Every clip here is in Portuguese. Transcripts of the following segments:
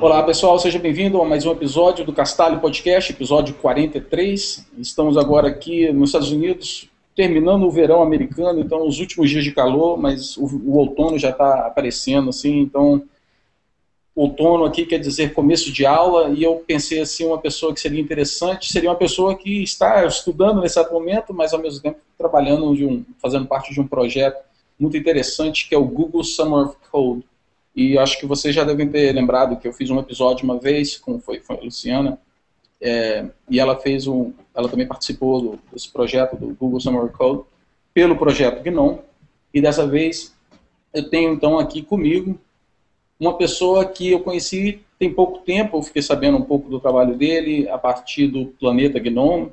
Olá pessoal, seja bem-vindo a mais um episódio do Castalho Podcast, episódio 43. Estamos agora aqui nos Estados Unidos, terminando o verão americano, então os últimos dias de calor, mas o, o outono já está aparecendo, assim, então outono aqui quer dizer começo de aula, e eu pensei assim, uma pessoa que seria interessante, seria uma pessoa que está estudando nesse momento, mas ao mesmo tempo trabalhando, um, fazendo parte de um projeto muito interessante, que é o Google Summer of Code. E acho que vocês já devem ter lembrado que eu fiz um episódio uma vez, como foi, foi a Luciana, é, e ela fez um, ela também participou do, desse projeto do Google Summer Code pelo projeto GNOME. E dessa vez eu tenho então aqui comigo uma pessoa que eu conheci tem pouco tempo, eu fiquei sabendo um pouco do trabalho dele a partir do Planeta Gnome,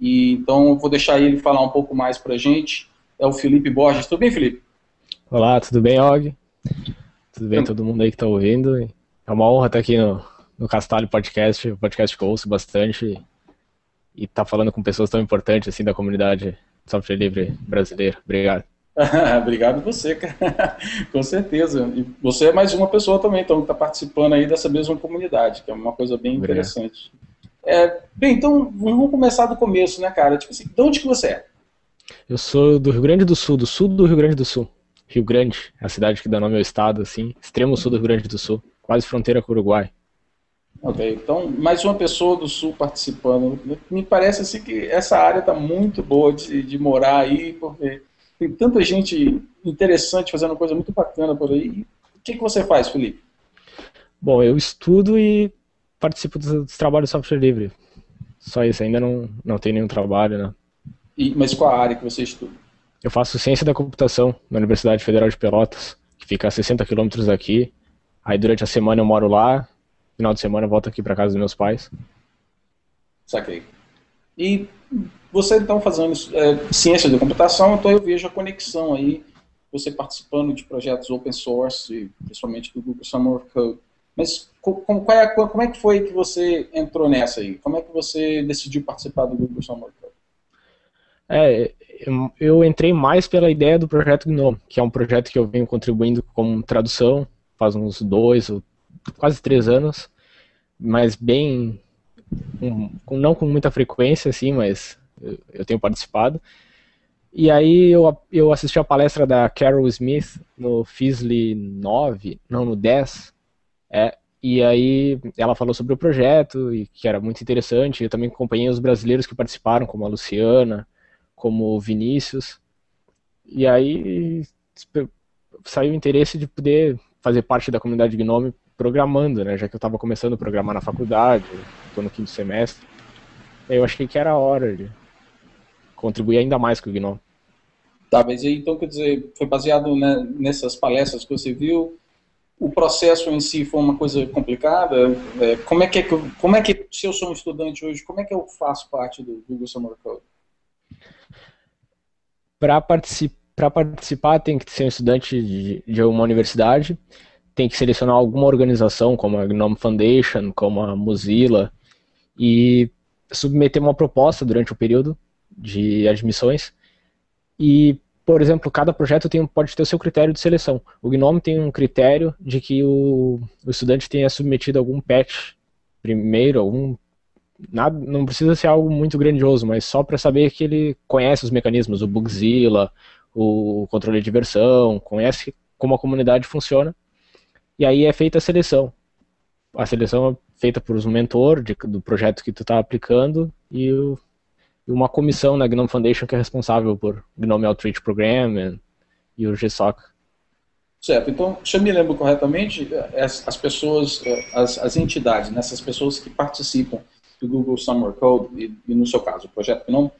e então eu vou deixar ele falar um pouco mais para gente. É o Felipe Borges. Tudo bem, Felipe? Olá, tudo bem, Og? Tudo bem, todo mundo aí que está ouvindo? É uma honra estar aqui no, no Castalho Podcast, podcast que eu ouço bastante, e estar tá falando com pessoas tão importantes assim da comunidade software livre brasileira. Obrigado. Obrigado você, cara. Com certeza. E você é mais uma pessoa também, então, que está participando aí dessa mesma comunidade, que é uma coisa bem Obrigado. interessante. É, bem, então vamos começar do começo, né, cara? Tipo assim, de onde que você é? Eu sou do Rio Grande do Sul, do sul do Rio Grande do Sul. Rio Grande, é a cidade que dá nome ao estado, assim, extremo sul do Rio Grande do Sul, quase fronteira com o Uruguai. Ok, então mais uma pessoa do sul participando. Me parece assim que essa área está muito boa de, de morar aí, porque tem tanta gente interessante fazendo coisa muito bacana por aí. O que, que você faz, Felipe? Bom, eu estudo e participo dos, dos trabalhos de software livre. Só isso, ainda não, não tenho nenhum trabalho, né? E, mas qual a área que você estuda? Eu faço ciência da computação na Universidade Federal de Pelotas, que fica a 60 quilômetros daqui. Aí durante a semana eu moro lá, final de semana eu volto aqui para casa dos meus pais. Saquei. E você então fazendo é, ciência da computação, então eu vejo a conexão aí, você participando de projetos open source, principalmente do Google Summer Code. Mas como, é, como é que foi que você entrou nessa aí? Como é que você decidiu participar do Google Summer Code? É, eu, entrei mais pela ideia do projeto GNOME, que é um projeto que eu venho contribuindo com tradução faz uns dois ou quase três anos, mas bem, com, não com muita frequência, assim, mas eu, eu tenho participado. E aí eu, eu assisti a palestra da Carol Smith no FISLI 9, não, no 10, é, e aí ela falou sobre o projeto, e que era muito interessante, eu também acompanhei os brasileiros que participaram, como a Luciana, como o Vinícius, e aí saiu o interesse de poder fazer parte da comunidade Gnome programando, né? Já que eu estava começando a programar na faculdade, estou no quinto semestre. Eu achei que era a hora de contribuir ainda mais com o Gnome. Tá, mas então, quer dizer, foi baseado né, nessas palestras que você viu, o processo em si foi uma coisa complicada? É, como é que, é como é que, se eu sou um estudante hoje, como é que eu faço parte do Google Summer Code? Para participar tem que ser um estudante de, de, uma universidade, tem que selecionar alguma organização, como a GNOME Foundation, como a Mozilla, e submeter uma proposta durante o período de admissões. E, por exemplo, cada projeto tem, pode ter o seu critério de seleção. O GNOME tem um critério de que o, o estudante tenha submetido algum patch primeiro, algum nada, não precisa ser algo muito grandioso, mas só para saber que ele conhece os mecanismos, o Bugzilla, o controle de versão, conhece como a comunidade funciona, e aí é feita a seleção. A seleção é feita por um mentor de, do projeto que tu está aplicando e, o, uma comissão na GNOME Foundation que é responsável por GNOME Outreach Program e, e o GSOC. Certo, então, se eu me lembro corretamente, as, as pessoas, as, as entidades, né, essas pessoas que participam do Google Summer Code, e, e no seu caso, o projeto GNOME,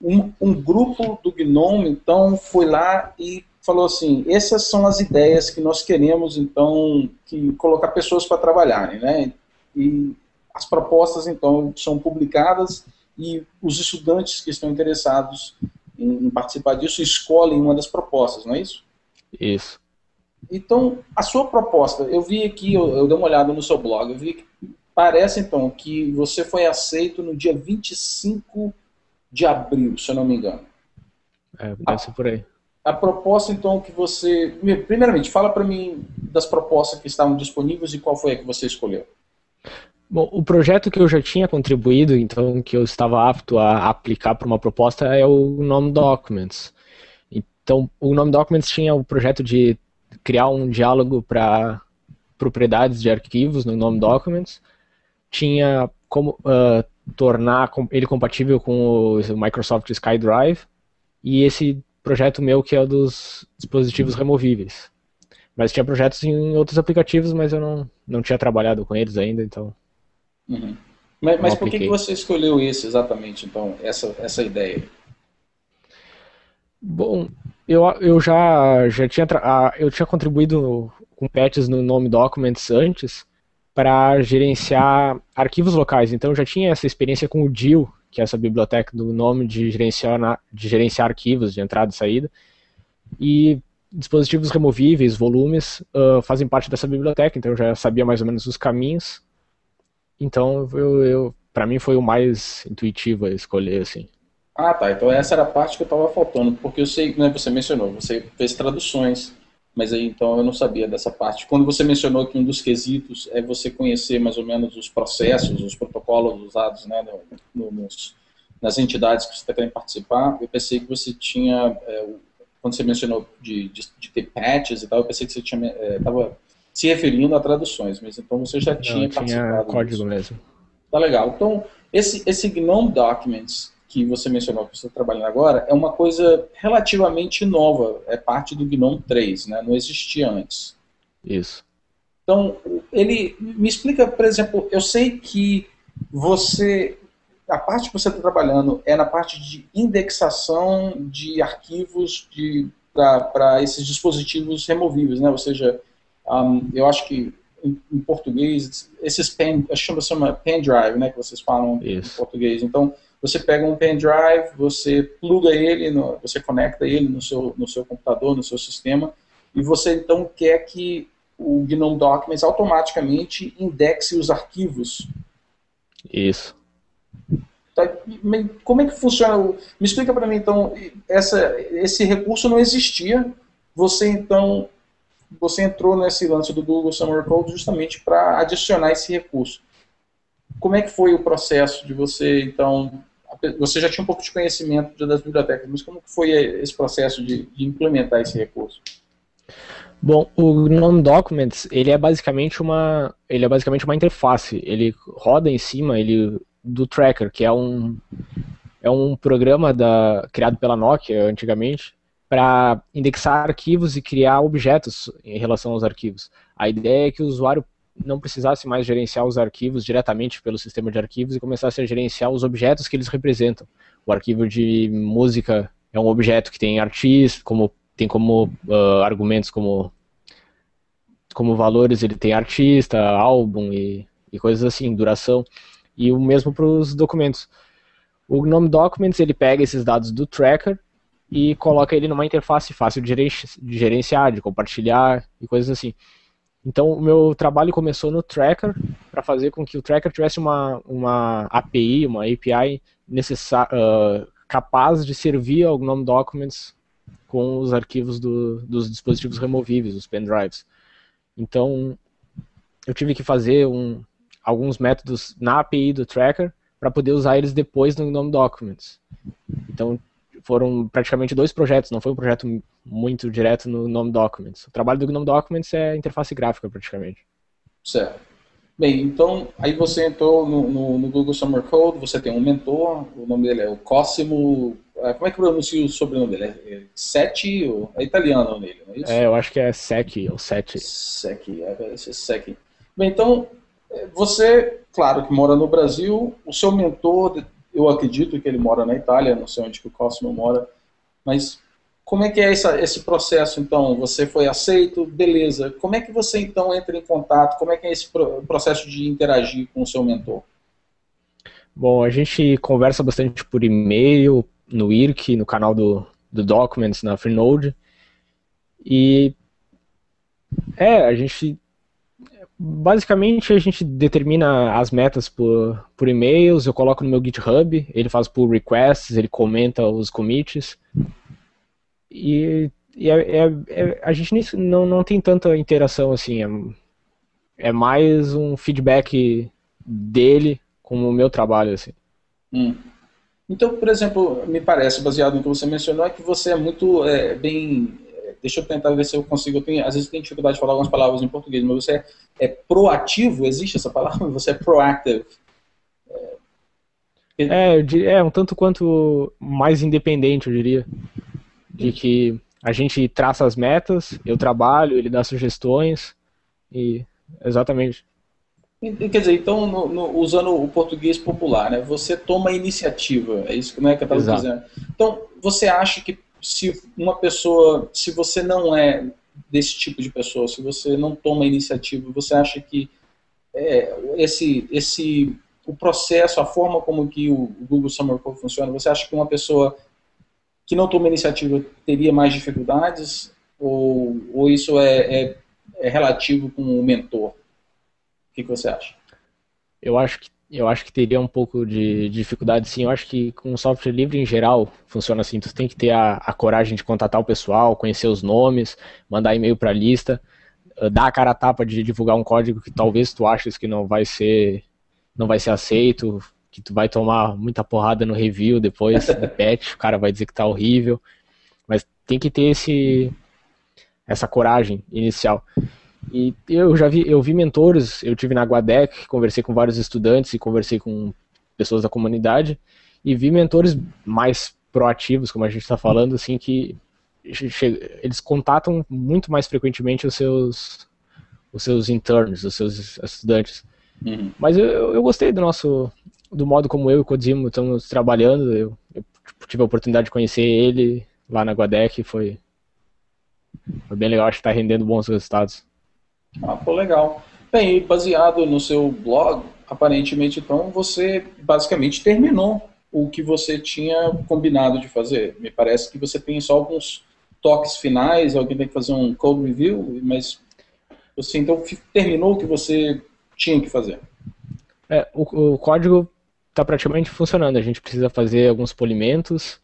um, um, grupo do GNOME, então, foi lá e falou assim: essas são as ideias que nós queremos, então, que colocar pessoas para trabalharem, né? E as propostas, então, são publicadas e os estudantes que estão interessados em participar disso escolhem uma das propostas, não é isso? Isso. Então, a sua proposta, eu vi aqui, eu, eu dei uma olhada no seu blog, eu vi que parece, então, que você foi aceito no dia 25 de abril, se eu não me engano. É, ser por aí. A proposta, então, que você. Primeiramente, fala para mim das propostas que estavam disponíveis e qual foi a que você escolheu. Bom, o projeto que eu já tinha contribuído, então, que eu estava apto a aplicar para uma proposta é o Nome Documents. Então, o Nome Documents tinha o projeto de criar um diálogo para propriedades de arquivos no Nome Documents, tinha como uh, tornar ele compatível com o Microsoft SkyDrive e esse projeto meu que é o dos dispositivos removíveis. Mas tinha projetos em outros aplicativos, mas eu não, não tinha trabalhado com eles ainda, então. Uhum. Mas, mas por que, que você escolheu esse exatamente, então, essa, essa ideia? Bom, eu, eu já, já tinha, eu tinha contribuído com patches no Nome Documents antes para gerenciar arquivos locais, então eu já tinha essa experiência com o DIL, que é essa biblioteca do nome de gerenciar, de gerenciar arquivos de entrada e saída. E dispositivos removíveis, volumes, uh, fazem parte dessa biblioteca, então eu já sabia mais ou menos os caminhos. Então, eu, eu para mim foi o mais intuitivo a escolher, assim. Ah, tá. Então essa era a parte que eu estava faltando, porque eu sei, né, você mencionou, você fez traduções, mas aí então eu não sabia dessa parte. Quando você mencionou que um dos quesitos é você conhecer mais ou menos os processos, os protocolos usados né, no, nos, nas entidades que você está querendo participar, eu pensei que você tinha, é, quando você mencionou de, de, de, ter patches e tal, eu pensei que você estava é, se referindo a traduções, mas então você já tinha não, participado. Tinha código disso. mesmo. Tá legal. Então, esse, esse GNOME Documents, que você mencionou que você está trabalhando agora é uma coisa relativamente nova, é parte do GNOME 3, né? não existia antes. Isso. Então, ele me explica, por exemplo, eu sei que você, a parte que você está trabalhando é na parte de indexação de arquivos para esses dispositivos removíveis, né? ou seja, um, eu acho que em, em português, esses pen, acho que chama pendrive, né, que vocês falam Isso. em português. Então, você pega um pendrive, você pluga ele, no, você conecta ele no seu, no seu computador, no seu sistema, e você então quer que o GNOME Documents automaticamente indexe os arquivos. Isso. Tá, como é que funciona? Me explica para mim então, essa, esse recurso não existia, você então você entrou nesse lance do Google Summer Code justamente para adicionar esse recurso. Como é que foi o processo de você, então, você já tinha um pouco de conhecimento das bibliotecas, mas como foi esse processo de, de implementar esse recurso? Bom, o GNOME Documents, ele é basicamente uma, ele é basicamente uma interface. Ele roda em cima ele, do Tracker, que é um, é um programa da, criado pela Nokia antigamente para indexar arquivos e criar objetos em relação aos arquivos. A ideia é que o usuário não precisasse mais gerenciar os arquivos diretamente pelo sistema de arquivos e começasse a gerenciar os objetos que eles representam. O arquivo de música é um objeto que tem artista, como tem como uh, argumentos como como valores ele tem artista, álbum e, e coisas assim, duração. E o mesmo para os documentos. O GNOME Documents ele pega esses dados do tracker e coloca ele numa interface fácil de gerenciar, de compartilhar e coisas assim. Então, o meu trabalho começou no Tracker, para fazer com que o Tracker tivesse uma, uma API, uma API uh, capaz de servir ao GNOME Documents com os arquivos do, dos dispositivos removíveis, os pendrives. Então, eu tive que fazer um, alguns métodos na API do Tracker para poder usar eles depois no GNOME Documents. Então, foram praticamente dois projetos, não foi um projeto muito direto no GNOME Documents. O trabalho do GNOME Documents é interface gráfica, praticamente. Certo. Bem, então, aí você entrou no, no, no, Google Summer Code, você tem um mentor, o nome dele é o Cosimo, é, como é que pronuncia o sobrenome dele? É Sete, é italiano nele, não é isso? É, eu acho que é Sec, ou Sete. Sec, é, Sec. Bem, então, é, você, claro que mora no Brasil, o seu mentor eu acredito que ele mora na Itália, não sei onde que o Cosmo mora, mas como é que é essa, esse processo, então? Você foi aceito, beleza. Como é que você, então, entra em contato? Como é que é esse processo de interagir com o seu mentor? Bom, a gente conversa bastante por e-mail, no IRC, no canal do, do Documents, na Freenode. E é, a gente basicamente a gente determina as metas por, por e-mails, eu coloco no meu GitHub, ele faz por requests, ele comenta os commits. E, e é, é, é, a gente não, não tem tanta interação assim, é, é mais um feedback dele com o meu trabalho. Assim. Hum. Então, por exemplo, me parece, baseado no que você mencionou, é que você é muito é, bem deixa eu tentar ver se eu consigo. Eu tenho, às vezes tem dificuldade de falar algumas palavras em português, mas você é, é proativo? Existe essa palavra? Você é proactive? É, é um tanto quanto mais independente, eu diria. De que a gente traça as metas, eu trabalho, ele dá sugestões e exatamente. Quer dizer, então, no, no, usando o português popular, né, você toma iniciativa, é isso né, que eu estava dizendo. Então, você acha que se uma pessoa, se você não é desse tipo de pessoa, se você não toma iniciativa, você acha que é, esse, esse, o processo, a forma como que o Google Summer Code funciona, você acha que uma pessoa que não toma iniciativa teria mais dificuldades? Ou, ou isso é, é, é relativo com o mentor? O que, que você acha? Eu acho que eu acho que teria um pouco de dificuldade, sim. Eu acho que com software livre em geral funciona assim. Tu tem que ter a, a coragem de contatar o pessoal, conhecer os nomes, mandar e-mail para a lista, eh, dar a cara a tapa de divulgar um código que talvez tu aches que não vai ser, não vai ser aceito, que tu vai tomar muita porrada no review depois do patch, o cara vai dizer que tá horrível. Mas tem que ter esse essa coragem inicial. E eu já vi, eu vi mentores, eu tive na Guadec, conversei com vários estudantes e conversei com pessoas da comunidade e vi mentores mais proativos, como a gente está falando, assim, que eles contatam muito mais frequentemente os seus os seus interns, os seus estudantes. Uhum. Mas eu, eu gostei do nosso do modo como eu e o Codimo estamos trabalhando. Eu, eu, tive a oportunidade de conhecer ele lá na Guadec, foi foi bem legal, acho que está rendendo bons resultados. Ah, pô, legal. Bem, baseado no seu blog, aparentemente, então, você basicamente terminou o que você tinha combinado de fazer. Me parece que você tem só alguns toques finais, alguém tem que fazer um code review, mas você então terminou o que você tinha que fazer. É, o, o código está praticamente funcionando. A gente precisa fazer alguns polimentos.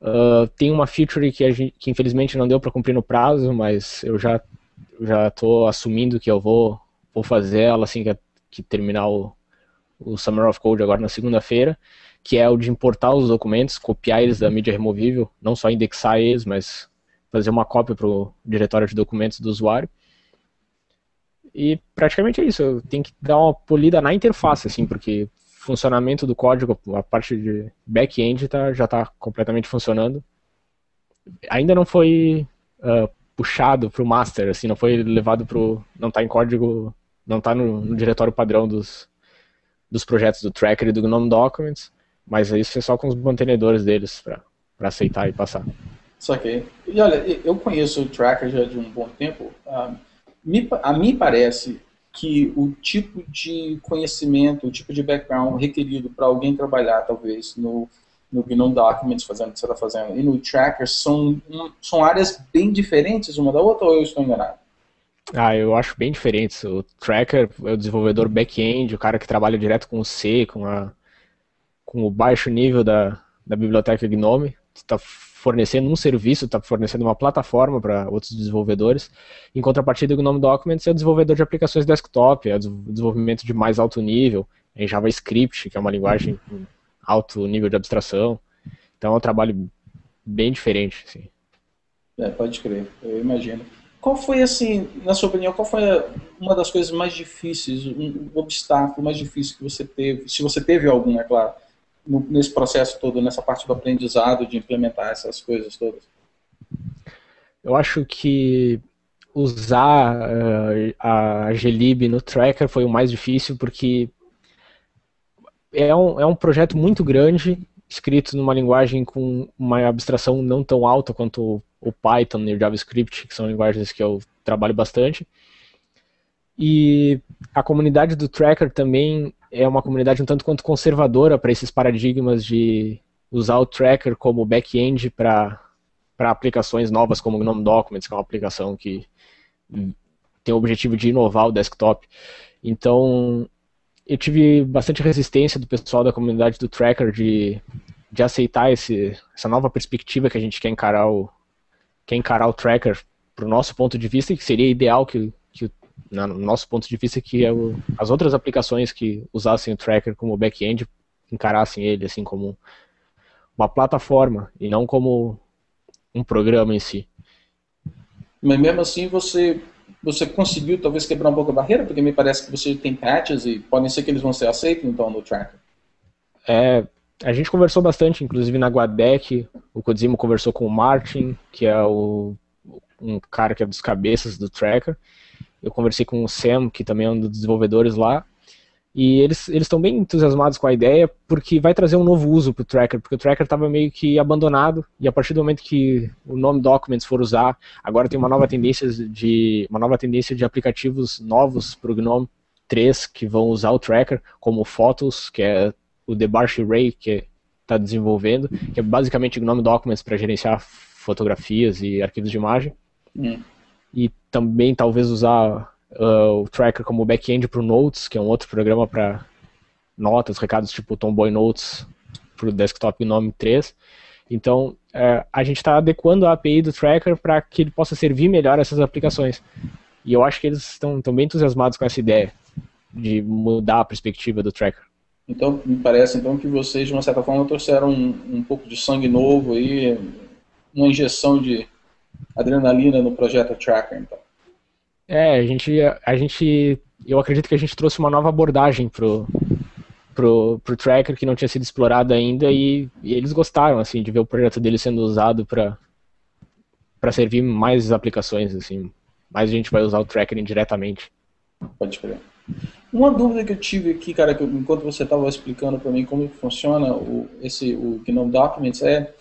Uh, tem uma feature que, gente, que infelizmente não deu para cumprir no prazo, mas eu já já estou assumindo que eu vou, vou fazer ela assim que, que terminar o, o Summer of Code agora na segunda-feira, que é o de importar os documentos, copiar eles da mídia removível, não só indexar eles, mas fazer uma cópia para o diretório de documentos do usuário. E praticamente é isso, eu tenho que dar uma polida na interface, assim, porque funcionamento do código, a parte de back-end tá, já está completamente funcionando. Ainda não foi uh, puxado pro master, assim, não foi levado pro. não tá em código, não tá no, no diretório padrão dos, dos projetos do Tracker e do GNOME Documents, mas isso é só com os mantenedores deles para aceitar e passar. Só que, e olha, eu conheço o Tracker já de um bom tempo. Uh, me, a mim parece que o tipo de conhecimento, o tipo de background requerido para alguém trabalhar, talvez, no no Gnome Documents, fazendo o que você está fazendo, e no Tracker, são, são áreas bem diferentes uma da outra, ou eu estou enganado? Ah, eu acho bem diferentes. O Tracker é o desenvolvedor back-end, o cara que trabalha direto com o C, com, a, com o baixo nível da, da biblioteca Gnome. está fornecendo um serviço, está fornecendo uma plataforma para outros desenvolvedores. Em contrapartida, o Gnome Documents é o desenvolvedor de aplicações desktop, é o desenvolvimento de mais alto nível, em JavaScript, que é uma linguagem alto nível de abstração. Então é um trabalho bem diferente, assim. É, pode crer, eu imagino. Qual foi, assim, na sua opinião, qual foi uma das coisas mais difíceis, um obstáculo mais difícil que você teve, se você teve algum, é claro, nesse processo todo, nessa parte do aprendizado, de implementar essas coisas todas? Eu acho que usar uh, a Glib no Tracker foi o mais difícil, porque é um, é um projeto muito grande escrito numa linguagem com uma abstração não tão alta quanto o Python e o JavaScript, que são linguagens que eu trabalho bastante. E a comunidade do Tracker também é uma comunidade um tanto quanto conservadora para esses paradigmas de usar o Tracker como back-end para aplicações novas como o GNOME Documents, que é uma aplicação que tem o objetivo de inovar o desktop. Então, eu tive bastante resistência do pessoal da comunidade do Tracker de, de aceitar esse, essa nova perspectiva que a gente quer encarar o, quer encarar o Tracker para o nosso ponto de vista, que seria ideal que, que no nosso ponto de vista, que é as outras aplicações que usassem o Tracker como back-end encarassem ele assim como uma plataforma e não como um programa em si. Mas mesmo assim você você conseguiu talvez quebrar um pouco a barreira, porque me parece que você tem patches e podem ser que eles vão ser aceitos então no tracker. É, a gente conversou bastante, inclusive na Guadec, o Codimo conversou com o Martin, que é o, um cara que é dos cabeças do tracker. Eu conversei com o Sam, que também é um dos desenvolvedores lá, e eles estão bem entusiasmados com a ideia, porque vai trazer um novo uso para o Tracker, porque o Tracker estava meio que abandonado, e a partir do momento que o nome Documents for usar, agora tem uma nova tendência de, uma nova tendência de aplicativos novos para o GNOME 3 que vão usar o Tracker, como Photos, que é o Debarch Ray, que está desenvolvendo, que é basicamente o GNOME Documents para gerenciar fotografias e arquivos de imagem. Hum. E também talvez usar uh, o Tracker como back-end para o Notes, que é um outro programa para notas, recados tipo Tomboy Notes para o desktop Gnome 3. Então, uh, a gente está adequando a API do Tracker para que ele possa servir melhor essas aplicações. E eu acho que eles estão bem entusiasmados com essa ideia de mudar a perspectiva do Tracker. Então, me parece então que vocês, de uma certa forma, trouxeram um, um pouco de sangue novo aí, uma injeção de adrenalina no projeto Tracker, então. É, a gente, a gente, eu acredito que a gente trouxe uma nova abordagem pro, pro, pro tracker que não tinha sido explorado ainda e, e eles gostaram, assim, de ver o projeto dele sendo usado para para servir mais aplicações, assim. Mais a gente vai usar o tracker indiretamente. Pode crer. Uma dúvida que eu tive aqui, cara, que enquanto você estava explicando para mim como funciona o, esse, o GNOME Documents, é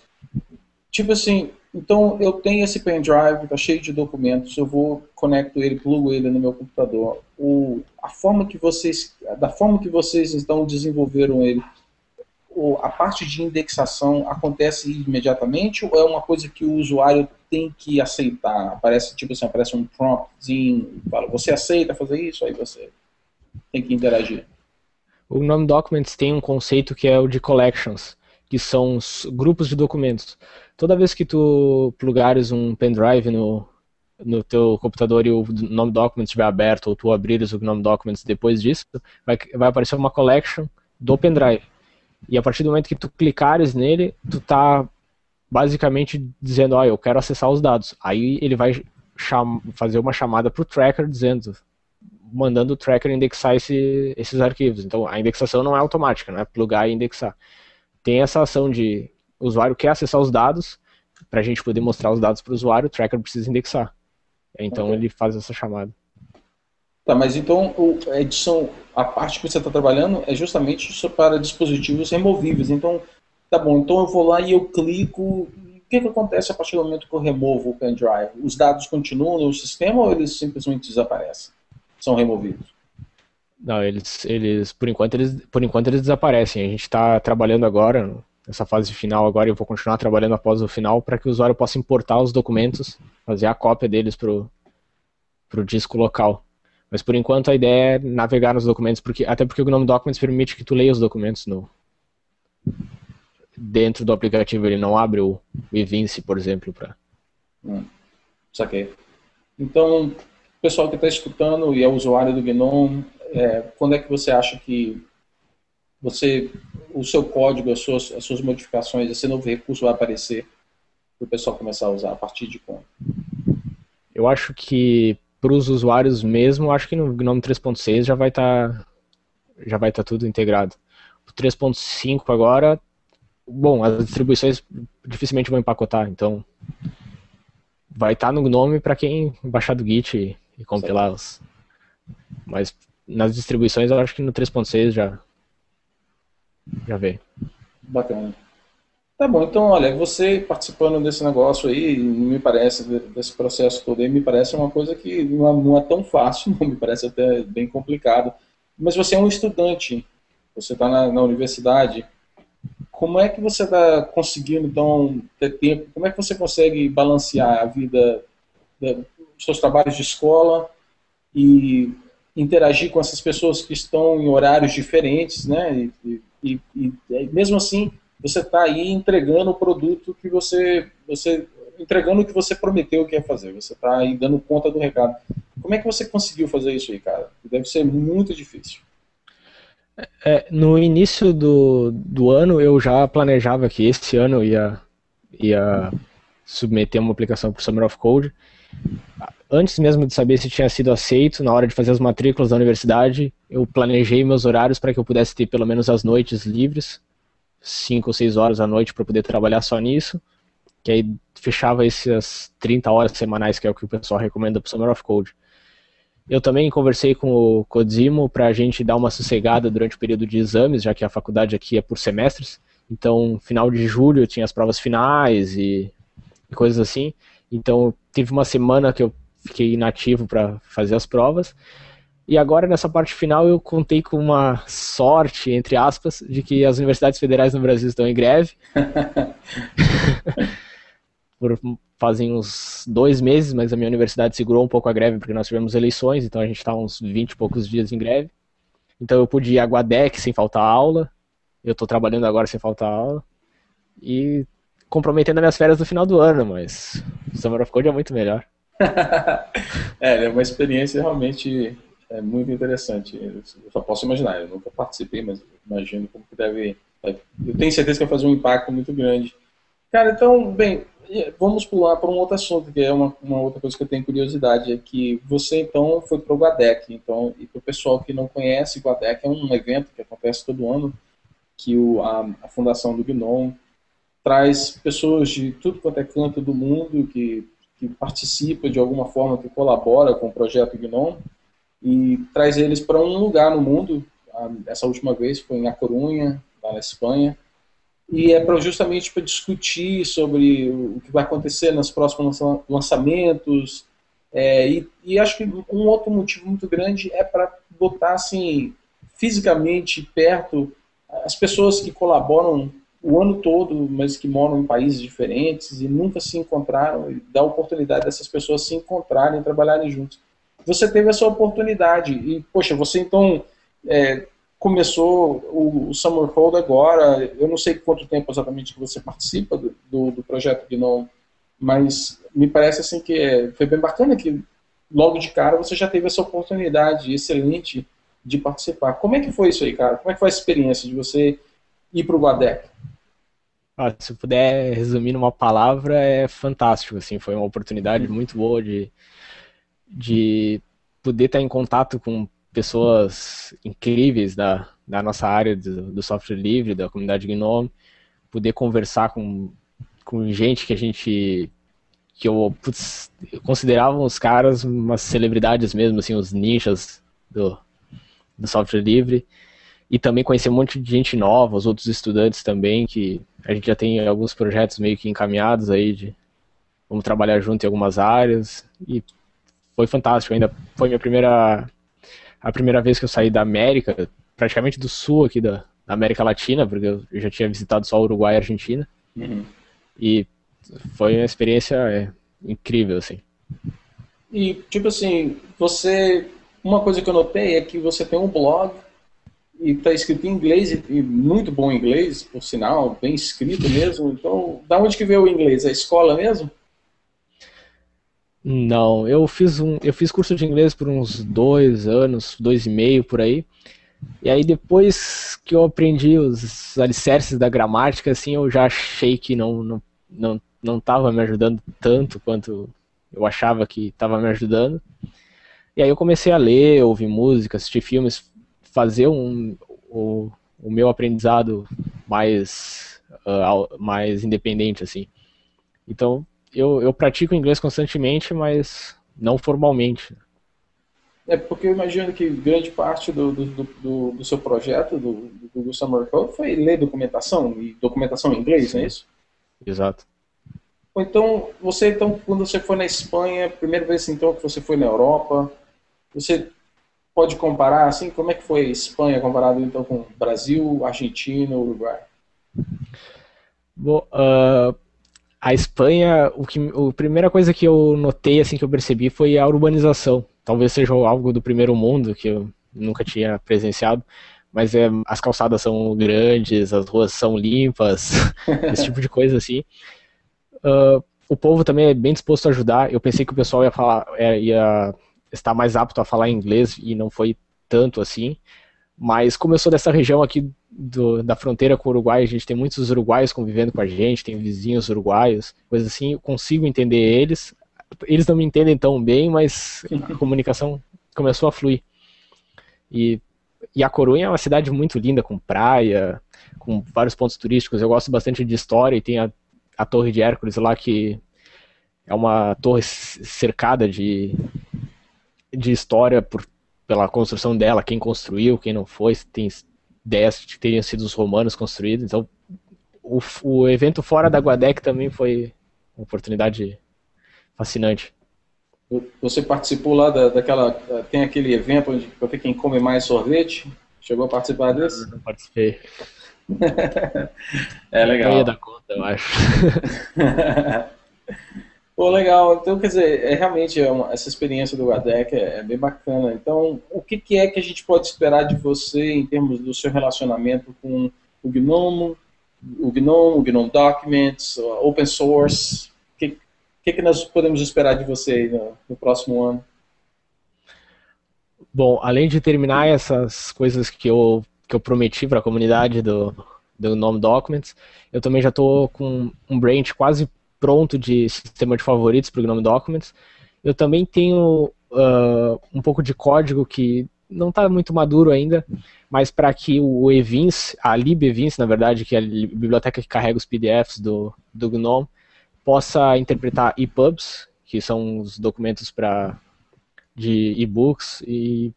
tipo assim, então, eu tenho esse pendrive, está cheio de documentos, eu vou, conecto ele, plugo ele no meu computador. O, a forma que vocês, da forma que vocês então desenvolveram ele, o, a parte de indexação acontece imediatamente ou é uma coisa que o usuário tem que aceitar? Aparece, tipo assim, aparece um promptzinho, fala, você aceita fazer isso, aí você tem que interagir. O Nome Documents tem um conceito que é o de collections, que são os grupos de documentos toda vez que tu plugares um pendrive no, no teu computador e o Gnome Documents estiver aberto, ou tu abrires o Gnome Documents depois disso, vai, vai aparecer uma collection do pendrive. E a partir do momento que tu clicares nele, tu tá basicamente dizendo, ah, eu quero acessar os dados. Aí ele vai fazer uma chamada para o tracker dizendo, mandando o tracker indexar esse, esses arquivos. Então a indexação não é automática, não é plugar e indexar. Tem essa ação de o usuário quer acessar os dados, para a gente poder mostrar os dados para o usuário, o tracker precisa indexar. Então okay. ele faz essa chamada. Tá, mas então a edição, a parte que você está trabalhando é justamente para dispositivos removíveis. Então, tá bom, então eu vou lá e eu clico. O que, que acontece a partir do momento que eu removo o pendrive? Os dados continuam no sistema ou eles simplesmente desaparecem? São removidos? Não, eles, eles por enquanto eles, por enquanto eles desaparecem. A gente está trabalhando agora nessa fase final agora eu vou continuar trabalhando após o final para que o usuário possa importar os documentos, fazer a cópia deles para o disco local. Mas por enquanto a ideia é navegar nos documentos, porque, até porque o GNOME Documents permite que tu leia os documentos no, dentro do aplicativo, ele não abre o, o Evince, por exemplo. Pra... Hum, saquei. Então, o pessoal que está escutando e é usuário do GNOME, é, quando é que você acha que você, o seu código, as suas, as suas modificações, esse novo recurso vai aparecer para o pessoal começar a usar a partir de quando? Eu acho que para os usuários mesmo, acho que no GNOME 3.6 já vai estar tá, já vai estar tá tudo integrado. O 3.5 agora, bom, as distribuições dificilmente vão empacotar, então vai estar tá no GNOME para quem baixar do Git e, e compilar os. Mas nas distribuições eu acho que no 3.6 já já veio. Bacana. Tá bom, então olha, você participando desse negócio aí, me parece, desse processo todo aí, me parece uma coisa que não é, não é tão fácil, me parece até bem complicado. Mas você é um estudante, você está na, na, universidade. Como é que você está conseguindo, então, ter tempo? Como é que você consegue balancear a vida, os seus trabalhos de escola e interagir com essas pessoas que estão em horários diferentes, né? E, e, e, e mesmo assim, você está aí entregando o produto que você, você entregando o que você prometeu que ia fazer. Você está aí dando conta do recado. Como é que você conseguiu fazer isso aí, cara? Deve ser muito difícil. É, no início do, do ano, eu já planejava que esse ano ia, ia submeter uma aplicação para o Summer of Code. Antes mesmo de saber se tinha sido aceito, na hora de fazer as matrículas da universidade, eu planejei meus horários para que eu pudesse ter pelo menos as noites livres 5 ou 6 horas à noite para poder trabalhar só nisso, que aí fechava essas 30 horas semanais, que é o que o pessoal recomenda para o Summer of Code. Eu também conversei com o Codimo para a gente dar uma sossegada durante o período de exames, já que a faculdade aqui é por semestres. Então, final de julho tinha as provas finais e, e coisas assim. Então, teve uma semana que eu fiquei inativo para fazer as provas. E agora, nessa parte final, eu contei com uma sorte, entre aspas, de que as universidades federais no Brasil estão em greve. Por, fazem uns dois meses, mas a minha universidade segurou um pouco a greve porque nós tivemos eleições, então a gente está uns 20 e poucos dias em greve. Então eu pude ir a Guadec sem faltar aula. Eu estou trabalhando agora sem faltar aula. E comprometendo as minhas férias no final do ano, mas o Summer of Code é muito melhor. é, é uma experiência realmente é muito interessante. Eu só posso imaginar, eu nunca participei, mas imagino como que deve. Eu tenho certeza que vai fazer um impacto muito grande. Cara, então, bem, vamos pular para um outro assunto, que é uma, uma outra coisa que eu tenho curiosidade, é que você então foi para o Guadec, então, e para o pessoal que não conhece, Guadec é um evento que acontece todo ano, que o, a, a Fundação do GNOME traz pessoas de tudo quanto é canto do mundo que, que participa de alguma forma, que colabora com o projeto GNOME, e traz eles para um lugar no mundo. Essa última vez foi em A Corunha, lá na Espanha, e é para justamente para discutir sobre o que vai acontecer nos próximos lançamentos. É, e, e, acho que um outro motivo muito grande é para botar assim fisicamente perto as pessoas que colaboram o ano todo, mas que moram em países diferentes e nunca se encontraram, e dar a oportunidade dessas pessoas se encontrarem e trabalharem juntos você teve essa oportunidade. E, poxa, você então é, começou o, o Summer Hold agora, eu não sei quanto tempo exatamente que você participa do, do, do projeto Gnome, mas me parece assim que é, foi bem bacana que logo de cara você já teve essa oportunidade excelente de participar. Como é que foi isso aí, cara? Como é que foi a experiência de você ir para o Guadec? Ah, se eu puder resumir numa palavra, é fantástico. Assim, foi uma oportunidade muito boa de de poder estar em contato com pessoas incríveis da, da nossa área do, do software livre, da comunidade Gnome, poder conversar com, com gente que a gente que eu, putz, considerava os caras umas celebridades mesmo, assim, os ninjas do, do software livre. E também conhecer um monte de gente nova, os outros estudantes também, que a gente já tem alguns projetos meio que encaminhados aí de vamos trabalhar junto em algumas áreas. E foi fantástico. Ainda foi minha primeira a primeira vez que eu saí da América, praticamente do sul aqui da, da América Latina, porque eu já tinha visitado só Uruguai e Argentina. Uhum. E foi uma experiência é, incrível, assim. E, tipo assim, você. Uma coisa que eu notei é que você tem um blog e está escrito em inglês, e muito bom inglês, por sinal, bem escrito mesmo. Então, da onde que veio o inglês? A escola mesmo? Não, eu fiz um, eu fiz curso de inglês por uns dois anos, dois e meio por aí. E aí depois que eu aprendi os alicerces da gramática, assim, eu já achei que não não não não estava me ajudando tanto quanto eu achava que estava me ajudando. E aí eu comecei a ler, ouvir música, assistir filmes, fazer um, o, o meu aprendizado mais uh, mais independente assim. Então eu, eu pratico inglês constantemente, mas não formalmente. É porque eu imagino que grande parte do, do, do, do seu projeto, do, do Google Summer Code, foi ler documentação, e documentação em inglês, não é isso? Exato. Então, você então, quando você foi na Espanha, primeira vez então que você foi na Europa, você pode comparar assim, como é que foi Espanha comparado então com Brasil, Argentina, Uruguai? Bom, uh, a Espanha, o que, a primeira coisa que eu notei assim que eu percebi foi a urbanização. Talvez seja algo do primeiro mundo que eu nunca tinha presenciado, mas é, as calçadas são grandes, as ruas são limpas, esse tipo de coisa assim. Uh, o povo também é bem disposto a ajudar. Eu pensei que o pessoal ia falar, é, ia estar mais apto a falar inglês e não foi tanto assim. Mas sou dessa região aqui do, da fronteira com o Uruguai, a gente tem muitos uruguaios convivendo com a gente, tem vizinhos uruguaios, coisas assim, eu consigo entender eles. Eles não me entendem tão bem, mas a comunicação começou a fluir. E e a Corunha é uma cidade muito linda, com praia, com vários pontos turísticos. Eu gosto bastante de história e tem a, a Torre de Hércules lá, que é uma torre cercada de, de história por, pela construção dela, quem construiu, quem não foi, tem ideias de que teriam sido os romanos construídos. Então, o, o evento fora da Guadec também foi uma oportunidade fascinante. Você participou lá da, daquela. Tem aquele evento onde para ver quem come mais sorvete? Chegou a participar desse? Não participei. é legal. Eu ia dar conta, eu acho. Pô, legal. Então, quer dizer, é realmente é uma, essa experiência do Gadec é, é, bem bacana. Então, o que, que, é que a gente pode esperar de você em termos do seu relacionamento com o Gnome, o Gnome, o Gnome Documents, Open Source? que, que nós podemos esperar de você no, no próximo ano? Bom, além de terminar essas coisas que eu, que eu prometi para a comunidade do, do Nome Documents, eu também já estou com um branch quase pronto de sistema de favoritos para o Gnome Documents. Eu também tenho uh, um pouco de código que não está muito maduro ainda, mas para que o Evins, a libevins, na verdade, que é a biblioteca que carrega os PDFs do, do GNOME, possa interpretar EPUBs, que são os documentos para de e-books, e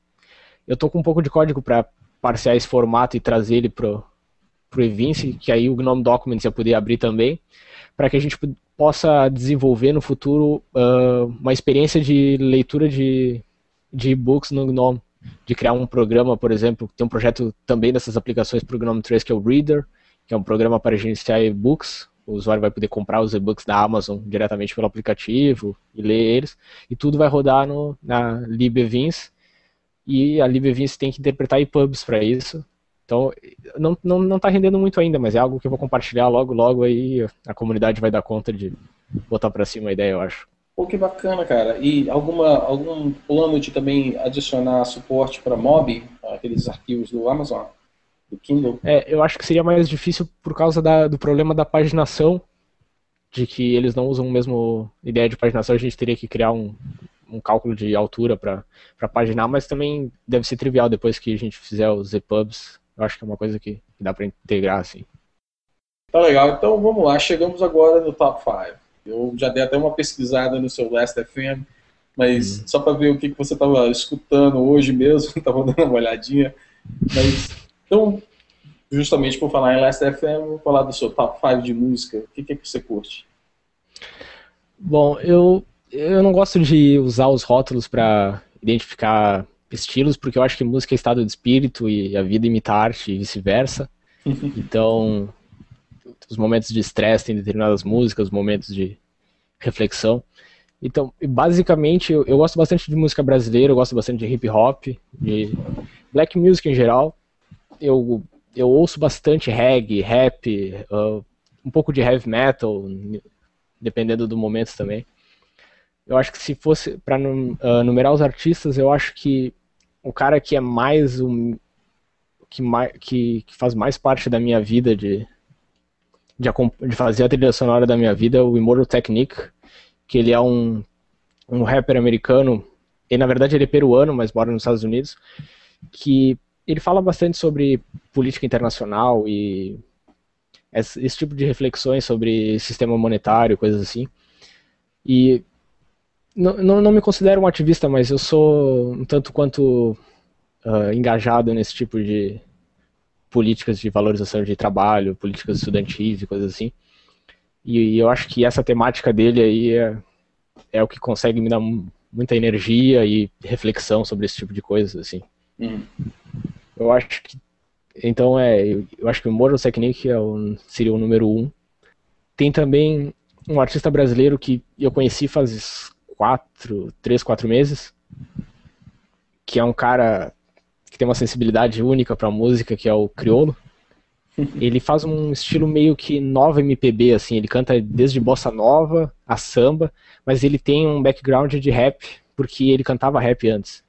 eu estou com um pouco de código para parsear esse formato e trazer ele pro pro Evince, que aí o GNOME Documents ia poder abrir também, para que a gente possa desenvolver no futuro uh, uma experiência de leitura de, de e-books no GNOME, de criar um programa, por exemplo, tem um projeto também dessas aplicações para o GNOME 3 que é o Reader, que é um programa para gerenciar e-books, o usuário vai poder comprar os e-books da Amazon diretamente pelo aplicativo e ler eles, e tudo vai rodar no, na LibEvins, e a LibEvins tem que interpretar EPUBs para isso. Então, não, não, não tá rendendo muito ainda, mas é algo que eu vou compartilhar logo, logo aí a comunidade vai dar conta de botar para cima a ideia, eu acho. Pô, que bacana, cara. E alguma, algum plano de também adicionar suporte para mob, aqueles arquivos do Amazon? do Kindle? É, eu acho que seria mais difícil por causa da, do problema da paginação, de que eles não usam o mesmo ideia de paginação, a gente teria que criar um, um cálculo de altura para paginar, mas também deve ser trivial depois que a gente fizer os EPUBs. Eu acho que é uma coisa que, que dá para integrar, assim. Tá legal, então vamos lá, chegamos agora no top 5. Eu já dei até uma pesquisada no seu Last FM, mas uhum. só para ver o que, que você estava escutando hoje mesmo, estava dando uma olhadinha. Mas então, justamente por falar em Last FM, vou falar do seu top 5 de música. O que, que, é que você curte? Bom, eu, eu não gosto de usar os rótulos para identificar estilos, porque eu acho que música é estado de espírito e a vida imita arte e vice-versa. então, os momentos de estresse têm determinadas músicas, os momentos de reflexão. Então, basicamente, eu, eu, gosto bastante de música brasileira, eu gosto bastante de hip hop, de black music em geral eu, eu ouço bastante reggae, rap, uh, um pouco de heavy metal, dependendo do momento também. Eu acho que se fosse para uh, numerar os artistas, eu acho que o cara que é mais um que, mais, que, que faz mais parte da minha vida de, de, de, fazer a trilha sonora da minha vida o Immortal Technique, que ele é um, um rapper americano, e na verdade ele é peruano, mas mora nos Estados Unidos, que ele fala bastante sobre política internacional e esse, esse, tipo de reflexões sobre sistema monetário, coisas assim. E não, não, não me considero um ativista, mas eu sou um tanto quanto uh, engajado nesse tipo de políticas de valorização de trabalho, políticas estudantis e coisas assim. E, eu acho que essa temática dele aí é, é o que consegue me dar muita energia e reflexão sobre esse tipo de coisas, assim. Uhum. Eu acho que então é, eu, eu acho que o Moral Technique é o, seria o número um. Tem também um artista brasileiro que eu conheci faz quatro, três, quatro meses, que é um cara que tem uma sensibilidade única para música, que é o Criolo. Ele faz um estilo meio que nova MPB, assim, ele canta desde bossa nova a samba, mas ele tem um background de rap, porque ele cantava rap antes.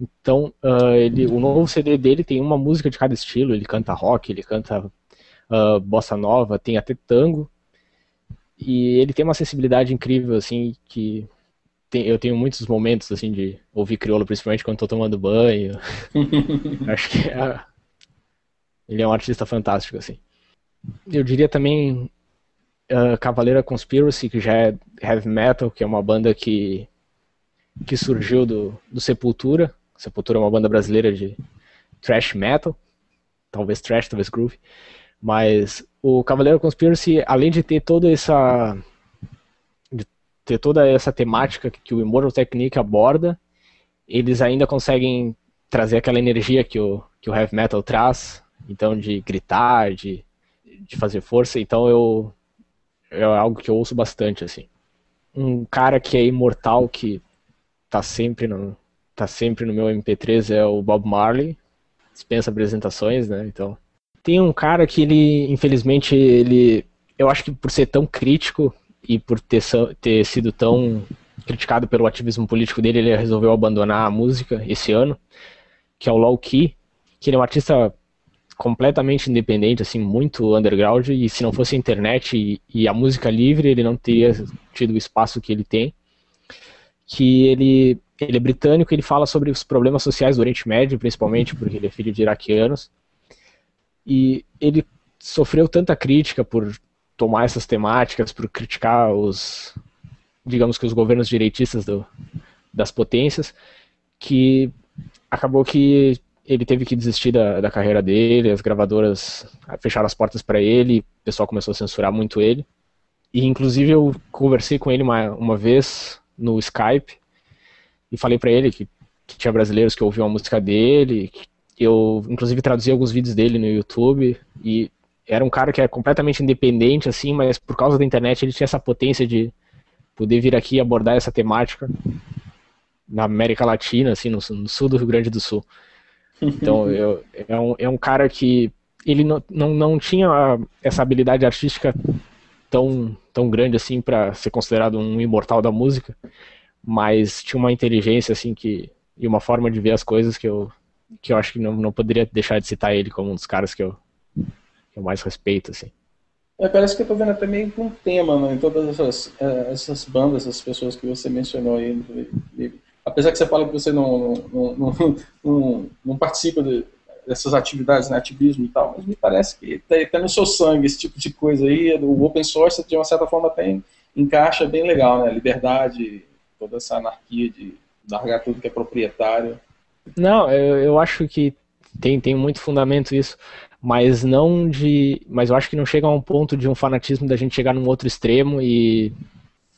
Então, uh, ele, o novo CD dele tem uma música de cada estilo. Ele canta rock, ele canta uh, bossa nova, tem até tango. E ele tem uma sensibilidade incrível, assim, que tem, eu tenho muitos momentos, assim, de ouvir crioulo, principalmente quando estou tomando banho. Acho que é, ele é um artista fantástico, assim. Eu diria também uh, Cavaleira Conspiracy, que já é heavy metal, que é uma banda que, que surgiu do, do Sepultura Sepultura é uma banda brasileira de thrash metal, talvez thrash, talvez groove, mas o Cavaleiro Conspiracy, além de ter toda essa ter toda essa temática que o Immortal Technique aborda, eles ainda conseguem trazer aquela energia que o, que o heavy metal traz, então de gritar, de, de fazer força, então eu é algo que eu ouço bastante assim. Um cara que é imortal que tá sempre no, tá sempre no meu MP3 é o Bob Marley. Dispensa apresentações, né? Então. Tem um cara que ele, infelizmente, ele. Eu acho que por ser tão crítico e por ter, ter sido tão criticado pelo ativismo político dele, ele resolveu abandonar a música esse ano, que é o Low Key, que ele é um artista completamente independente, assim, muito underground, e se não fosse a internet e, e, a música livre, ele não teria tido o espaço que ele tem. Que ele ele é britânico, ele fala sobre os problemas sociais do Oriente Médio, principalmente porque ele é filho de iraquianos. E ele sofreu tanta crítica por tomar essas temáticas, por criticar os, digamos que os governos direitistas do, das potências, que acabou que ele teve que desistir da, da carreira dele, as gravadoras fecharam as portas para ele, o pessoal começou a censurar muito ele. E inclusive eu conversei com ele uma, uma vez no Skype e falei para ele que, que, tinha brasileiros que ouviam a música dele. eu, inclusive, traduzi alguns vídeos dele no YouTube. E era um cara que era completamente independente, assim, mas por causa da internet ele tinha essa potência de poder vir aqui abordar essa temática na América Latina, assim, no, no sul do Rio Grande do Sul. Então, eu, é, um, é um cara que ele não, não, não tinha essa habilidade artística tão, tão grande assim para ser considerado um imortal da música, mas tinha uma inteligência assim que e uma forma de ver as coisas que eu que eu acho que não, não poderia deixar de citar ele como um dos caras que eu, que eu mais respeito assim. É, parece que eu estou vendo até meio um tema né, em todas essas, é, essas bandas, essas pessoas que você mencionou aí. Apesar que você fala que você não, não, não, não, não participa de, dessas atividades, né, ativismo e tal, mas me parece que está tá no seu sangue esse tipo de coisa aí. O open source, de uma certa forma, tem, encaixa bem legal, né? Liberdade, toda essa anarquia de largar tudo que é proprietário. Não, eu, eu acho que tem, tem muito fundamento isso, mas não de. Mas eu acho que não chega a um ponto de um fanatismo da gente chegar num outro extremo e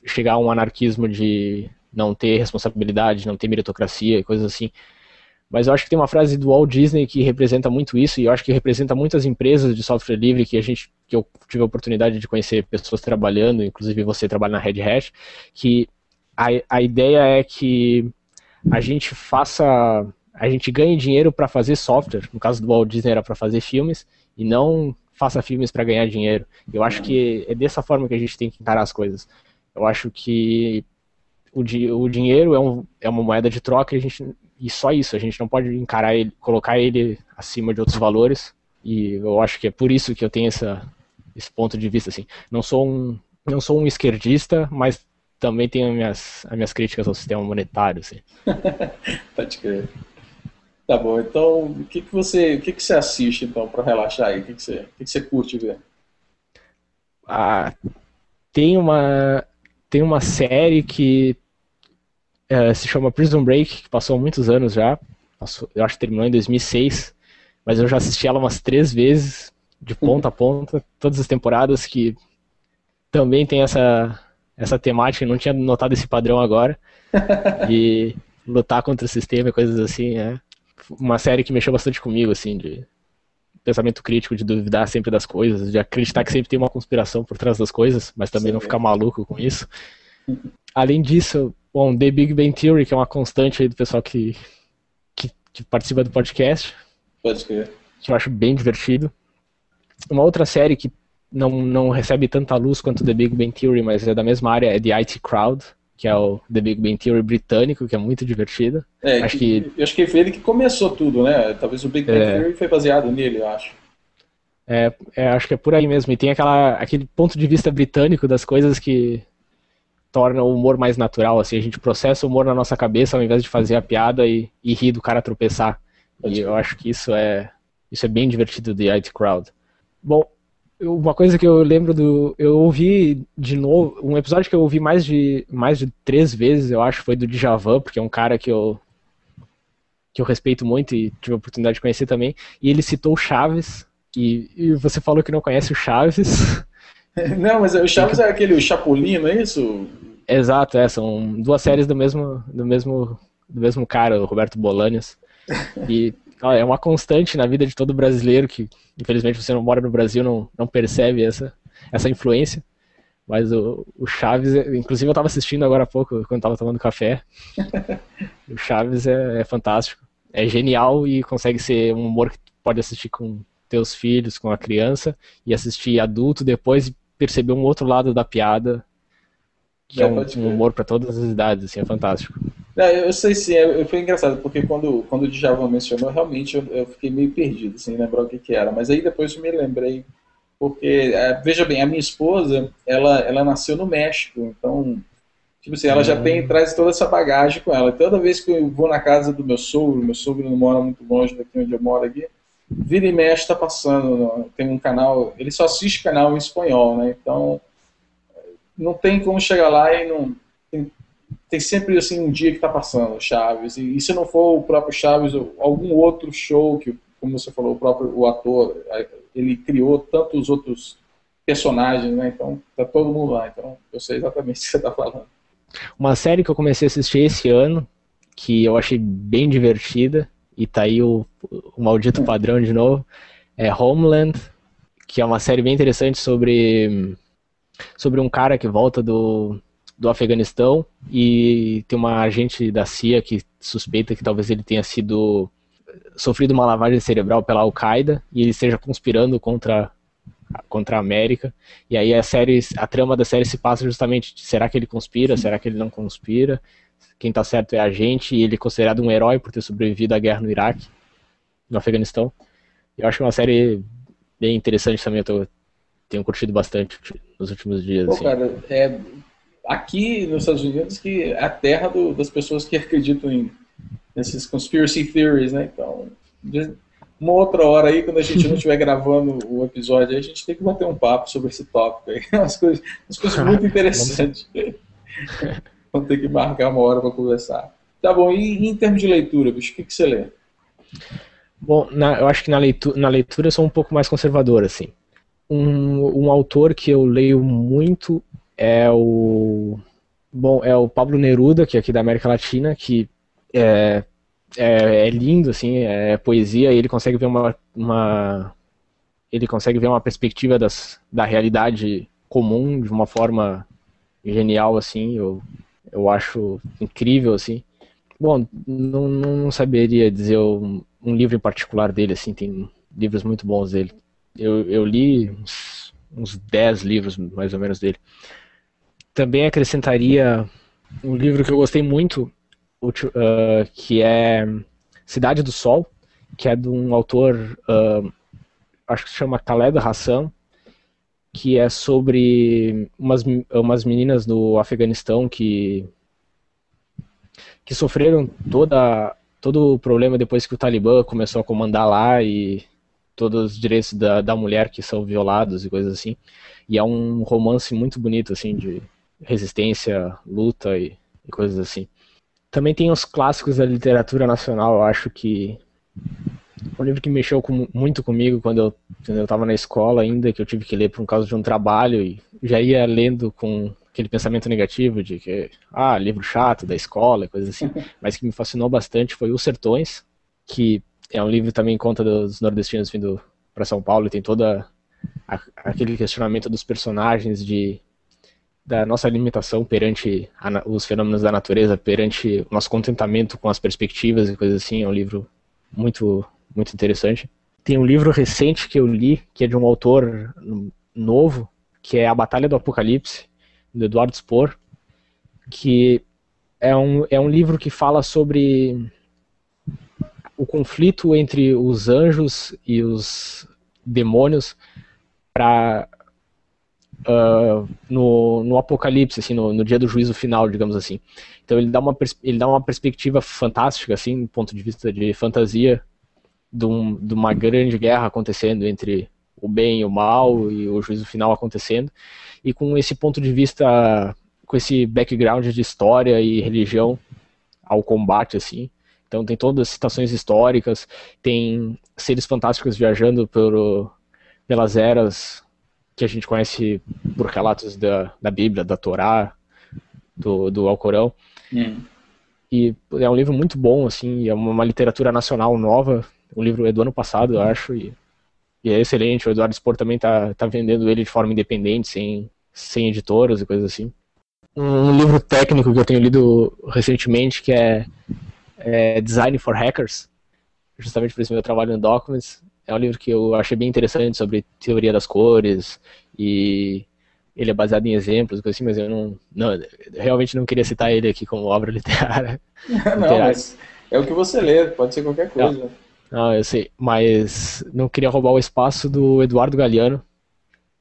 chegar a um anarquismo de não ter responsabilidade, não ter meritocracia e coisas assim. Mas eu acho que tem uma frase do Walt Disney que representa muito isso, e eu acho que representa muitas empresas de software livre que a gente que eu tive a oportunidade de conhecer pessoas trabalhando, inclusive você trabalha na Red Hat, que a, a ideia é que a gente faça. A gente ganhe dinheiro para fazer software. No caso do Walt Disney era para fazer filmes e não faça filmes para ganhar dinheiro. Eu acho que é dessa forma que a gente tem que encarar as coisas. Eu acho que o, di o dinheiro é, um, é uma moeda de troca e, a gente, e só isso. A gente não pode encarar ele, colocar ele acima de outros valores. E eu acho que é por isso que eu tenho essa, esse ponto de vista. Assim. Não sou um, não sou um esquerdista, mas também tenho as minhas, as minhas críticas ao sistema monetário. Assim. Pode crer. Tá bom, então o que, que você o que, que você assiste então para relaxar aí? O que, que, você, o que, que você curte ver? Ah, tem uma tem uma série que é, se chama Prison Break, que passou há muitos anos já. Passou, eu acho que terminou em 2006, mas eu já assisti ela umas três vezes, de ponta a ponta, todas as temporadas que também tem essa, essa temática, não tinha notado esse padrão agora. e lutar contra o sistema e coisas assim, é uma série que mexeu bastante comigo, assim, de pensamento crítico, de duvidar sempre das coisas, de acreditar que sempre tem uma conspiração por trás das coisas, mas também Sim. não ficar maluco com isso. Além disso, bom, The Big Bang Theory, que é uma constante aí do pessoal que, que, que participa do podcast. Pode ser. Que eu acho bem divertido. Uma outra série que não, não recebe tanta luz quanto The Big Bang Theory, mas é da mesma área, é The IT Crowd, que é o The Big Bang Theory britânico, que é muito divertido. É, acho que, que, eu acho que foi ele que começou tudo, né? Talvez o Big Bang é, Theory foi baseado nele, eu acho. É, é, acho que é por aí mesmo. E tem aquela, aquele ponto de vista britânico das coisas que torna o humor mais natural. Assim, a gente processa o humor na nossa cabeça ao invés de fazer a piada e, e rir do cara tropeçar. E eu acho que isso é, isso é bem divertido do IT Crowd. Bom, uma coisa que eu lembro do. Eu ouvi de novo. Um episódio que eu ouvi mais de, mais de três vezes, eu acho, foi do Djavan, porque é um cara que eu. que eu respeito muito e tive a oportunidade de conhecer também. E ele citou o Chaves. E, e você falou que não conhece o Chaves. Não, mas o Chaves é aquele Chapolin, não é isso? Exato, é, são duas séries do mesmo, do mesmo, do mesmo cara, o Roberto Bolaños. E é uma constante na vida de todo brasileiro que, infelizmente, você não mora no Brasil, não, não percebe essa, essa influência. Mas o, o Chaves, inclusive eu estava assistindo agora há pouco, quando estava tomando café. o Chaves é, é, fantástico. É genial e consegue ser um humor que pode assistir com teus filhos, com a criança, e assistir adulto depois e perceber um outro lado da piada, que é, é um, um humor para todas as idades, assim, é fantástico. É, eu sei sim, é, foi engraçado, porque quando, quando o Djavan mencionou, realmente eu, eu, fiquei meio perdido, sem lembrar o que, que era. Mas aí depois eu me lembrei, porque, é, veja bem, a minha esposa, ela, ela nasceu no México, então, tipo assim, ela já tem, uhum. traz toda essa bagagem com ela. Toda vez que eu vou na casa do meu sogro, meu sogro não mora muito longe daqui onde eu moro aqui, vira e mexe está passando, tem um canal, ele só assiste canal em espanhol, né? Então, não tem como chegar lá e não tem sempre assim um dia que está passando Chaves. E, e, se não for o próprio Chaves algum outro show que como você falou o próprio o ator ele criou tantos outros personagens né? Então tá todo mundo lá. Então eu sei exatamente o que você está falando. Uma série que eu comecei a assistir esse ano que eu achei bem divertida e tá aí o, o maldito padrão de novo é Homeland que é uma série bem interessante sobre sobre um cara que volta do do Afeganistão e tem uma agente da CIA que suspeita que talvez ele tenha sido sofrido uma lavagem cerebral pela Al-Qaeda e ele esteja conspirando contra contra a América. E aí a série, a trama da série se passa justamente será que ele conspira, será que ele não conspira? Quem está certo é a gente e ele é considerado um herói por ter sobrevivido à guerra no Iraque, no Afeganistão. Eu acho que é uma série bem interessante também, eu tô, tenho curtido bastante nos últimos dias. Pô, assim. cara, é, aqui nos Estados Unidos que é a terra do, das pessoas que acreditam em nesses conspiracy theories, né? Então, uma outra hora aí, quando a gente não estiver gravando o episódio, a gente tem que bater um papo sobre esse tópico aí. Umas coisas, umas coisas muito interessantes. Vamos ter que marcar uma hora para conversar. Tá bom, e, em termos de leitura, bicho, o que, que você lê? Bom, na, eu acho que na leitura, na leitura eu sou um pouco mais conservador, assim. Um, um autor que eu leio muito é o bom é o Pablo Neruda que é aqui da América Latina que é, é, é lindo assim é poesia e ele consegue ver uma, uma ele consegue ver uma perspectiva das, da realidade comum de uma forma genial assim eu, eu acho incrível assim. Bom não, não saberia dizer um, um livro em particular dele assim tem livros muito bons dele eu, eu li uns, uns 10 livros mais ou menos dele. Também acrescentaria um livro que eu gostei muito, uh, que é Cidade do Sol, que é de um autor, uh, acho que se chama Khaled Hassan, que é sobre umas, umas meninas do Afeganistão que, que sofreram toda, todo o problema depois que o Talibã começou a comandar lá e todos os direitos da, da mulher que são violados e coisas assim. E é um romance muito bonito, assim, de, resistência, luta e, e coisas assim. Também tem os clássicos da literatura nacional, eu acho que um livro que mexeu com, muito comigo quando eu, quando eu tava na escola ainda, que eu tive que ler por causa de um trabalho, e já ia lendo com aquele pensamento negativo de que, ah, livro chato da escola, coisa assim, mas que me fascinou bastante foi Os Sertões, que é um livro também conta dos nordestinos vindo para São Paulo e tem toda a, aquele questionamento dos personagens de da nossa limitação perante a, os fenômenos da natureza, perante o nosso contentamento com as perspectivas e coisas assim, é um livro muito muito interessante. Tem um livro recente que eu li, que é de um autor novo, que é A Batalha do Apocalipse, do Eduardo Spohr, que é um, é um livro que fala sobre o conflito entre os anjos e os demônios para uh, ah, no, no Apocalipse, assim, no, no, dia do juízo final, digamos assim. Então ele dá uma, ele dá uma perspectiva fantástica, assim, do ponto de vista de fantasia, de, um, de uma grande guerra acontecendo entre o bem e o mal e o juízo final acontecendo. E com esse ponto de vista, com esse background de história e religião ao combate, assim. Então tem todas as citações históricas, tem seres fantásticos viajando por, pelas eras que a gente conhece por relatos da, da Bíblia, da Torá, do, do Alcorão. Hum. E é um livro muito bom, assim, é uma literatura nacional nova. O livro é do ano passado, eu acho, e, e é excelente. O Eduardo Spor também tá, tá vendendo ele de forma independente, sem, sem editoras e coisas assim. Um livro técnico que eu tenho lido recentemente, que é, é Design for Hackers, justamente por esse meu trabalho no Documents, é um livro que eu achei bem interessante sobre teoria das cores e ele é baseado em exemplos, assim, mas eu não, não realmente não queria citar ele aqui como obra literária. não, mas é o que você lê, pode ser qualquer coisa. Não, não, eu sei, mas não queria roubar o espaço do Eduardo Galeano,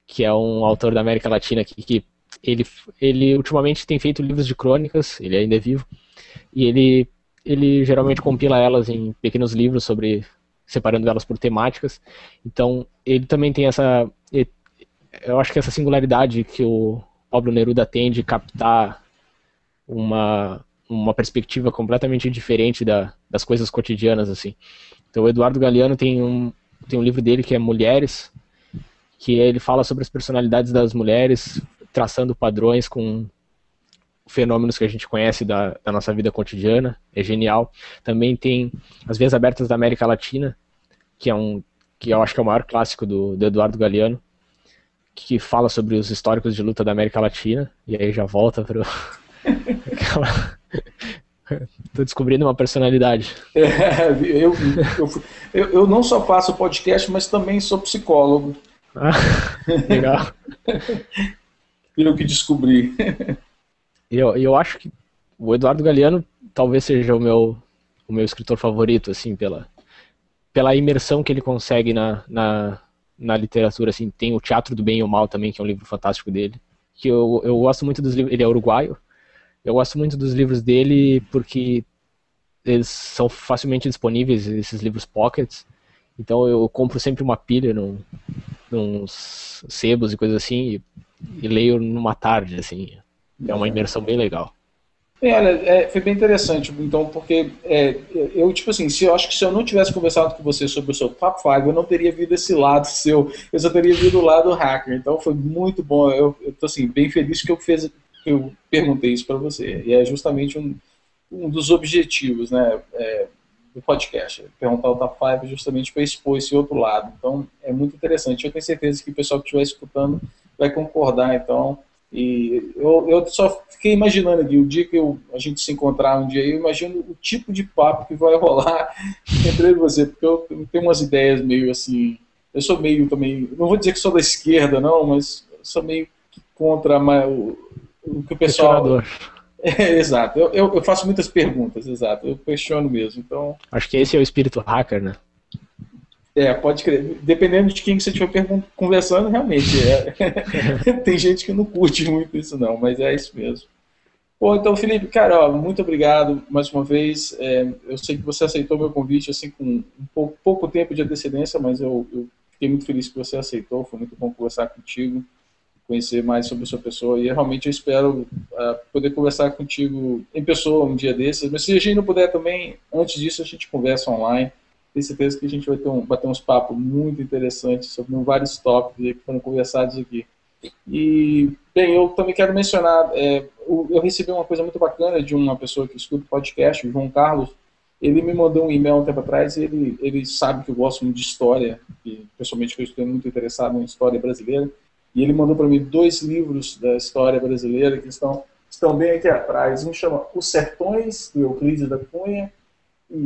que é um autor da América Latina que, que ele, ele ultimamente tem feito livros de crônicas, ele ainda é vivo, e ele, ele geralmente compila elas em pequenos livros sobre separando elas por temáticas. Então, ele também tem essa. Eu acho que essa singularidade que o Pablo Neruda tem de captar uma, uma perspectiva completamente diferente da, das coisas cotidianas, assim. Então, o Eduardo Galeano tem um, tem um livro dele que é Mulheres, que ele fala sobre as personalidades das mulheres, traçando padrões com fenômenos que a gente conhece da, da, nossa vida cotidiana, é genial. Também tem As Vias Abertas da América Latina, que é um que eu acho que é o maior clássico do, do Eduardo Galeano, que fala sobre os históricos de luta da América Latina, e aí já volta para aquela... Tô descobrindo uma personalidade. É, eu, eu, eu, não só faço podcast, mas também sou psicólogo. Ah, legal. eu que descobri. Eu, eu acho que o Eduardo Galeano talvez seja o meu, o meu escritor favorito, assim, pela, pela imersão que ele consegue na, na, na literatura, assim, tem o Teatro do Bem e o Mal também, que é um livro fantástico dele, que eu, eu gosto muito dos livros, ele é uruguaio, eu gosto muito dos livros dele porque eles são facilmente disponíveis, esses livros pockets, então eu compro sempre uma pilha num, nos sebos e coisas assim, e, e leio numa tarde, assim, é uma imersão bem legal. É, olha, é, foi bem interessante, então, porque é, eu, tipo assim, se eu acho que se eu não tivesse conversado com você sobre o seu top 5, eu não teria visto esse lado seu, eu só teria visto o lado hacker. Então foi muito bom. Eu, eu tô assim, bem feliz que eu fiz, que eu perguntei isso para você. E é justamente um, um dos objetivos, né, é, do podcast, perguntar o top 5 justamente para expor esse outro lado. Então é muito interessante. Eu tenho certeza que o pessoal que estiver escutando vai concordar, então. E eu, eu só fiquei imaginando aqui, o dia que eu, a gente se encontrar um dia, eu imagino o tipo de papo que vai rolar entre você, porque eu, eu tenho umas ideias meio assim. Eu sou meio também, não vou dizer que sou da esquerda, não, mas sou meio contra o, o que o pessoal. É, exato, eu, eu, eu, faço muitas perguntas, exato, eu questiono mesmo. Então... Acho que esse é o espírito hacker, né? É, pode crer. Dependendo de quem que você estiver conversando, realmente. É. Tem gente que não curte muito isso, não, mas é isso mesmo. Bom, então, Felipe, cara, ó, muito obrigado mais uma vez. É, eu sei que você aceitou meu convite assim com um pouco, pouco tempo de antecedência, mas eu, eu, fiquei muito feliz que você aceitou. Foi muito bom conversar contigo, conhecer mais sobre a sua pessoa. E realmente eu espero uh, poder conversar contigo em pessoa um dia desses. Mas se a gente não puder também, antes disso a gente conversa online tenho certeza que a gente vai ter um, bater uns papos muito interessantes sobre vários tópicos que foram conversados aqui. E, bem, eu também quero mencionar, é, eu recebi uma coisa muito bacana de uma pessoa que escuta o podcast, o João Carlos, ele me mandou um e-mail um tempo atrás, ele, ele sabe que eu gosto muito de história, e pessoalmente eu estou muito interessado em história brasileira, e ele mandou para mim dois livros da história brasileira que estão, estão bem aqui atrás. Um chama Os Sertões, do Euclides da Cunha,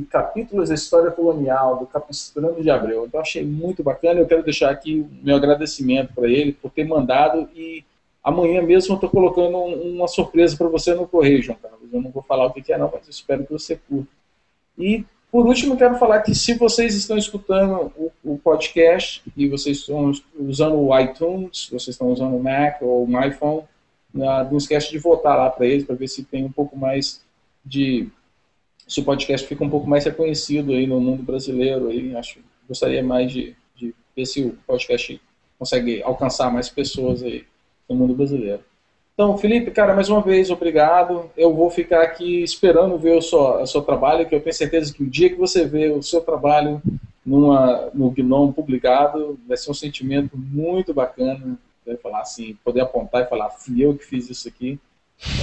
Capítulos da História Colonial, do Capistrano de Abreu. Então achei muito bacana, eu quero deixar aqui meu agradecimento para ele por ter mandado, e amanhã mesmo eu estou colocando uma surpresa para você no correio, João Carlos. Eu não vou falar o que é não, mas espero que você curta. E, por último, quero falar que se vocês estão escutando o, o podcast e vocês estão usando o iTunes, vocês estão usando o Mac ou o iPhone, não esquece de votar lá para eles, para ver se tem um pouco mais de... se o podcast fica um pouco mais reconhecido aí no mundo brasileiro. Aí, acho, gostaria mais de, de ver se o podcast consegue alcançar mais pessoas aí no mundo brasileiro. Então, Felipe, cara, mais uma vez, obrigado. Eu vou ficar aqui esperando ver o seu, o seu trabalho, que eu tenho certeza que o dia que você vê o seu trabalho numa, no Gnome publicado, vai ser um sentimento muito bacana. Vai falar assim, poder apontar e falar, fui eu que fiz isso aqui.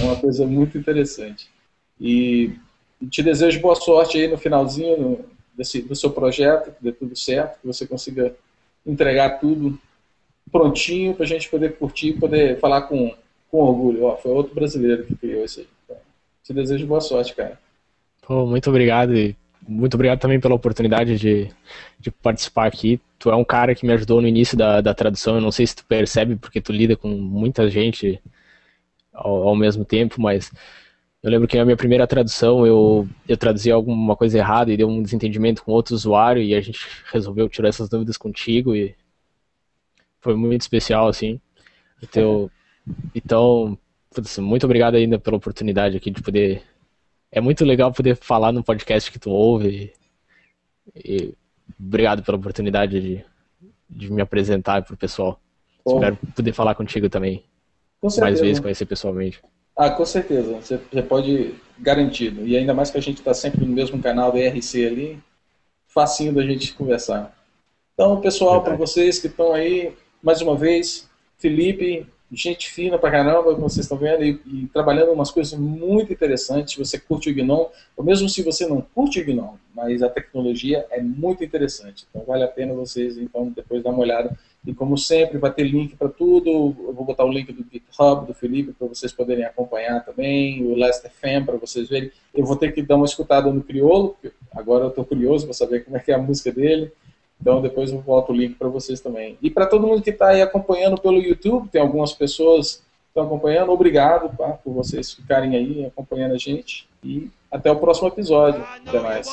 É uma coisa muito interessante. E te desejo boa sorte aí no finalzinho desse, do seu projeto, que dê tudo certo, que você consiga entregar tudo prontinho para a gente poder curtir, poder falar com com orgulho. Ó, foi outro brasileiro que criou isso aí. Então, te desejo boa sorte, cara. Pô, muito obrigado e muito obrigado também pela oportunidade de, de participar aqui. Tu é um cara que me ajudou no início da, da tradução. Eu não sei se tu percebe, porque tu lida com muita gente ao, ao mesmo tempo, mas eu lembro que na minha primeira tradução eu, eu traduzi alguma coisa errada e deu um desentendimento com outro usuário e a gente resolveu tirar essas dúvidas contigo e foi muito especial, assim. Então, então, muito obrigado ainda pela oportunidade aqui de poder. É muito legal poder falar no podcast que tu ouve. E, e obrigado pela oportunidade de, de me apresentar para o pessoal. Bom. Espero poder falar contigo também. Com mais vezes, conhecer pessoalmente. Ah, com certeza. Você, você pode garantido. E ainda mais que a gente está sempre no mesmo canal do ERC ali, facinho da gente conversar. Então, pessoal, para vocês que estão aí, mais uma vez, Felipe, gente fina pra caramba, como vocês estão vendo, e, e, trabalhando umas coisas muito interessantes. Você curte o GNOME, ou mesmo se você não curte o GNOME, mas a tecnologia é muito interessante. Então vale a pena vocês, então, depois dar uma olhada. E como sempre, vai ter link para tudo. Eu vou botar o link do GitHub do Felipe para vocês poderem acompanhar também, o Last.fm para vocês verem. Eu vou ter que dar uma escutada no Criolo, agora eu estou curioso para saber como é que é a música dele. Então depois eu volto o link para vocês também. E para todo mundo que está aí acompanhando pelo YouTube, tem algumas pessoas que estão acompanhando, obrigado tá, por vocês ficarem aí acompanhando a gente. E até o próximo episódio. Até mais.